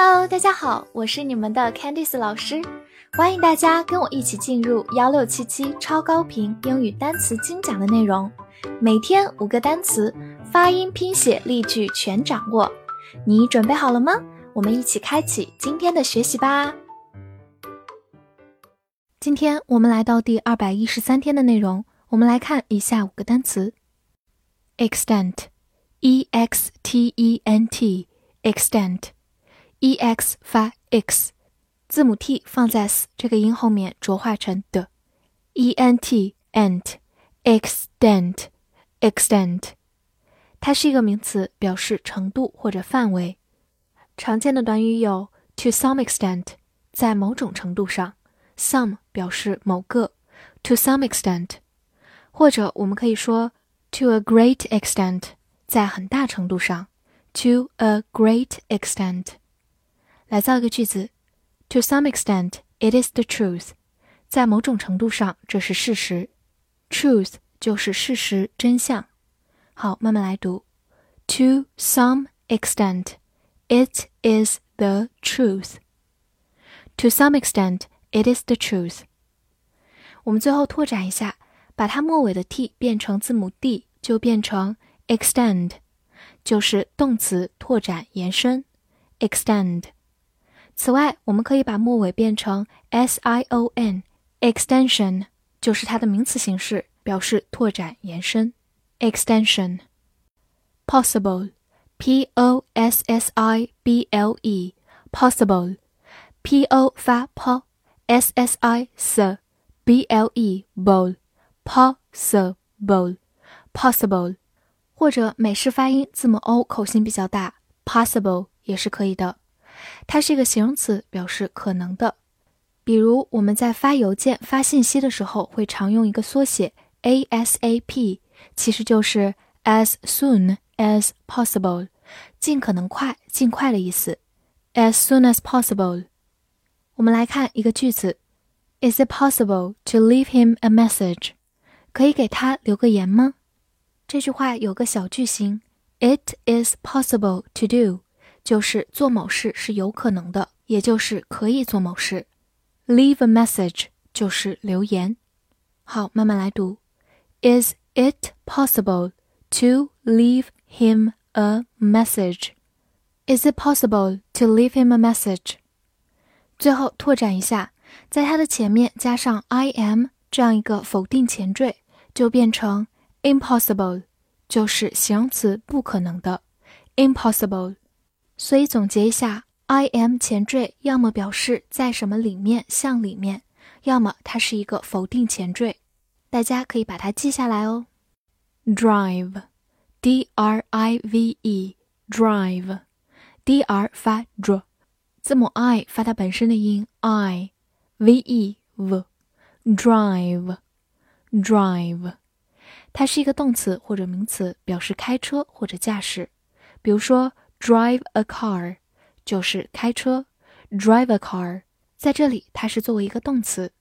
Hello，大家好，我是你们的 Candice 老师，欢迎大家跟我一起进入幺六七七超高频英语单词精讲的内容，每天五个单词，发音、拼写、例句全掌握，你准备好了吗？我们一起开启今天的学习吧。今天我们来到第二百一十三天的内容，我们来看以下五个单词：extent，e x t e n t，extent。E x 发 x，字母 t 放在 s 这个音后面浊化成的。e n t ent extent extent，它是一个名词，表示程度或者范围。常见的短语有 to some extent，在某种程度上，some 表示某个，to some extent，或者我们可以说 to a great extent，在很大程度上，to a great extent。来造一个句子：To some extent, it is the truth。在某种程度上，这是事实。Truth 就是事实、真相。好，慢慢来读。To some extent, it is the truth. To some extent, it is the truth. 我们最后拓展一下，把它末尾的 t 变成字母 d，就变成 extend，就是动词拓展、延伸。extend。 此外，我们可以把末尾变成 s i o n，extension 就是它的名词形式，表示拓展、延伸。extension possible，p o s s i b l e，possible，p o 发 p，s s i s，b l e possible，possible，或者美式发音字母 o 口型比较大，possible 也是可以的。它是一个形容词，表示可能的。比如我们在发邮件、发信息的时候，会常用一个缩写 ASAP，其实就是 as soon as possible，尽可能快、尽快的意思。as soon as possible。我们来看一个句子：Is it possible to leave him a message？可以给他留个言吗？这句话有个小句型：It is possible to do。就是做某事是有可能的，也就是可以做某事。Leave a message 就是留言。好，慢慢来读。Is it possible to leave him a message? Is it possible to leave him a message? 最后拓展一下，在它的前面加上 I am 这样一个否定前缀，就变成 impossible，就是形容词不可能的。Impossible。所以总结一下，I'm 前缀要么表示在什么里面，向里面，要么它是一个否定前缀。大家可以把它记下来哦。Drive，D R I V E，Drive，D R 发 dr，字母 I 发它本身的音 I，V E V，Drive，Drive，它是一个动词或者名词，表示开车或者驾驶。比如说。Drive a car 就是开车，drive a car 在这里它是作为一个动词。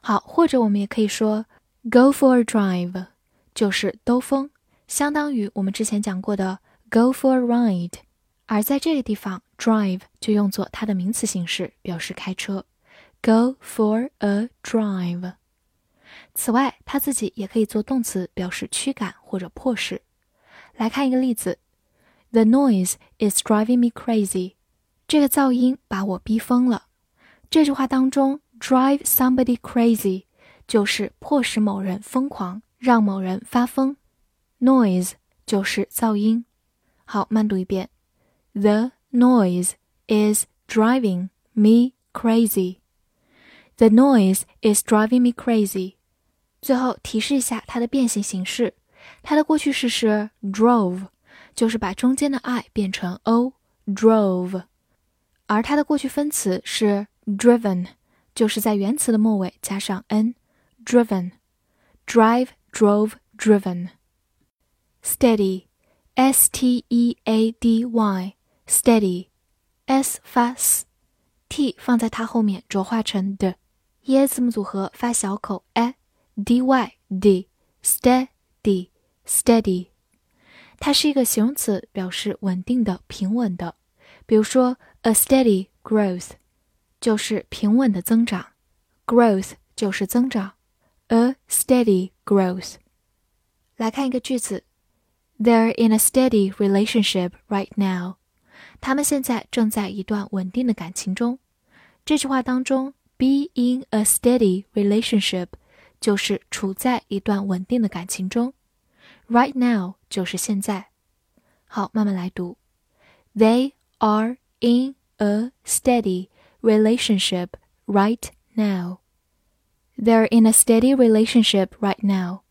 好，或者我们也可以说 go for a drive 就是兜风，相当于我们之前讲过的 go for a ride。而在这个地方，drive 就用作它的名词形式，表示开车，go for a drive。此外，它自己也可以做动词，表示驱赶或者迫使。来看一个例子。The noise is driving me crazy。这个噪音把我逼疯了。这句话当中，drive somebody crazy 就是迫使某人疯狂，让某人发疯。Noise 就是噪音。好，慢读一遍。The noise is driving me crazy. The noise is driving me crazy. 最后提示一下它的变形形式，它的过去式是 drove。 就是把中间的 i 变成 o，drove，而它的过去分词是 driven，就是在原词的末尾加上 n，driven，drive，driven，steady，s t e a d y，steady，s 发 s，t 放在它后面浊化成的，e 字母组合发小口 a，d y d，steady，steady。 它是一个形容词，表示稳定的、平稳的。比如说 A steady growth 就是平稳的增长，growth 就是增长，a steady growth。来看一个句子，They're in a steady relationship right now。他们现在正在一段稳定的感情中。这句话当中，be in a steady relationship 就是处在一段稳定的感情中 ，right now 就是现在。好，慢慢来读，They are in a steady relationship right now. They're in a steady relationship right now.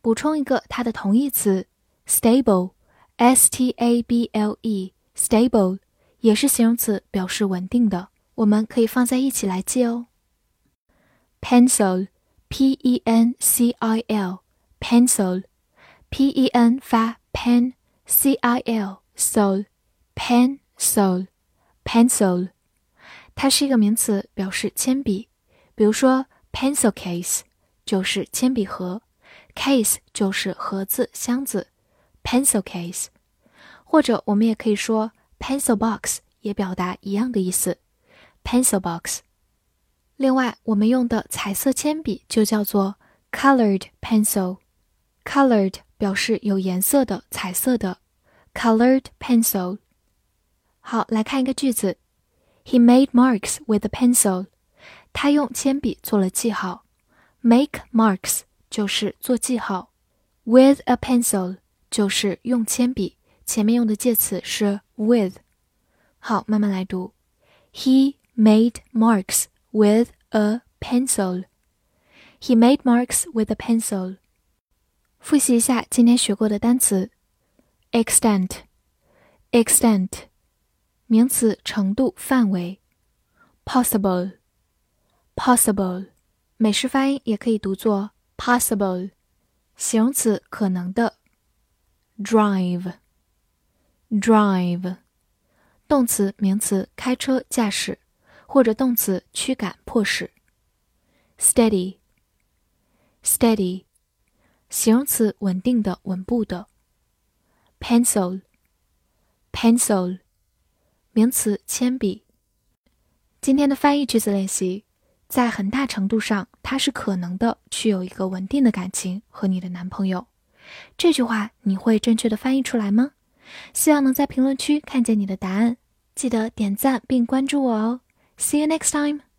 补充一个它的同义词 stable，s t a b l e，stable 也是形容词，表示稳定的。我们可以放在一起来记哦。pencil，p P E N 发 pen，c i l，sol，pencil。pencil，它是一个名词，表示铅笔。比如说，pencil case 就是铅笔盒，case 就是盒子、箱子，pencil case。或者我们也可以说 pencil box，也表达一样的意思，pencil box。另外，我们用的彩色铅笔就叫做 colored pencil pencil，colored 表示有颜色的、彩色的，colored pencil。好，来看一个句子：He made marks with a pencil。他用铅笔做了记号。Make marks 就是做记号，with a pencil 就是用铅笔，前面用的介词是 with。好，慢慢来读：He made marks with a pencil。He made marks with a pencil。 复习一下今天学过的单词：extent，extent。名词程度范围，possible，possible，美式发音也可以读作 possible。形容词可能的，drive，drive，动词名词开车驾驶，或者动词驱赶迫使，steady，steady，形容词稳定的稳步的，pencil，pencil。名词铅笔。今天的翻译句子练习，在很大程度上，它是可能的去有一个稳定的感情和你的男朋友。这句话你会正确的翻译出来吗？希望能在评论区看见你的答案。记得点赞并关注我哦。See you next time.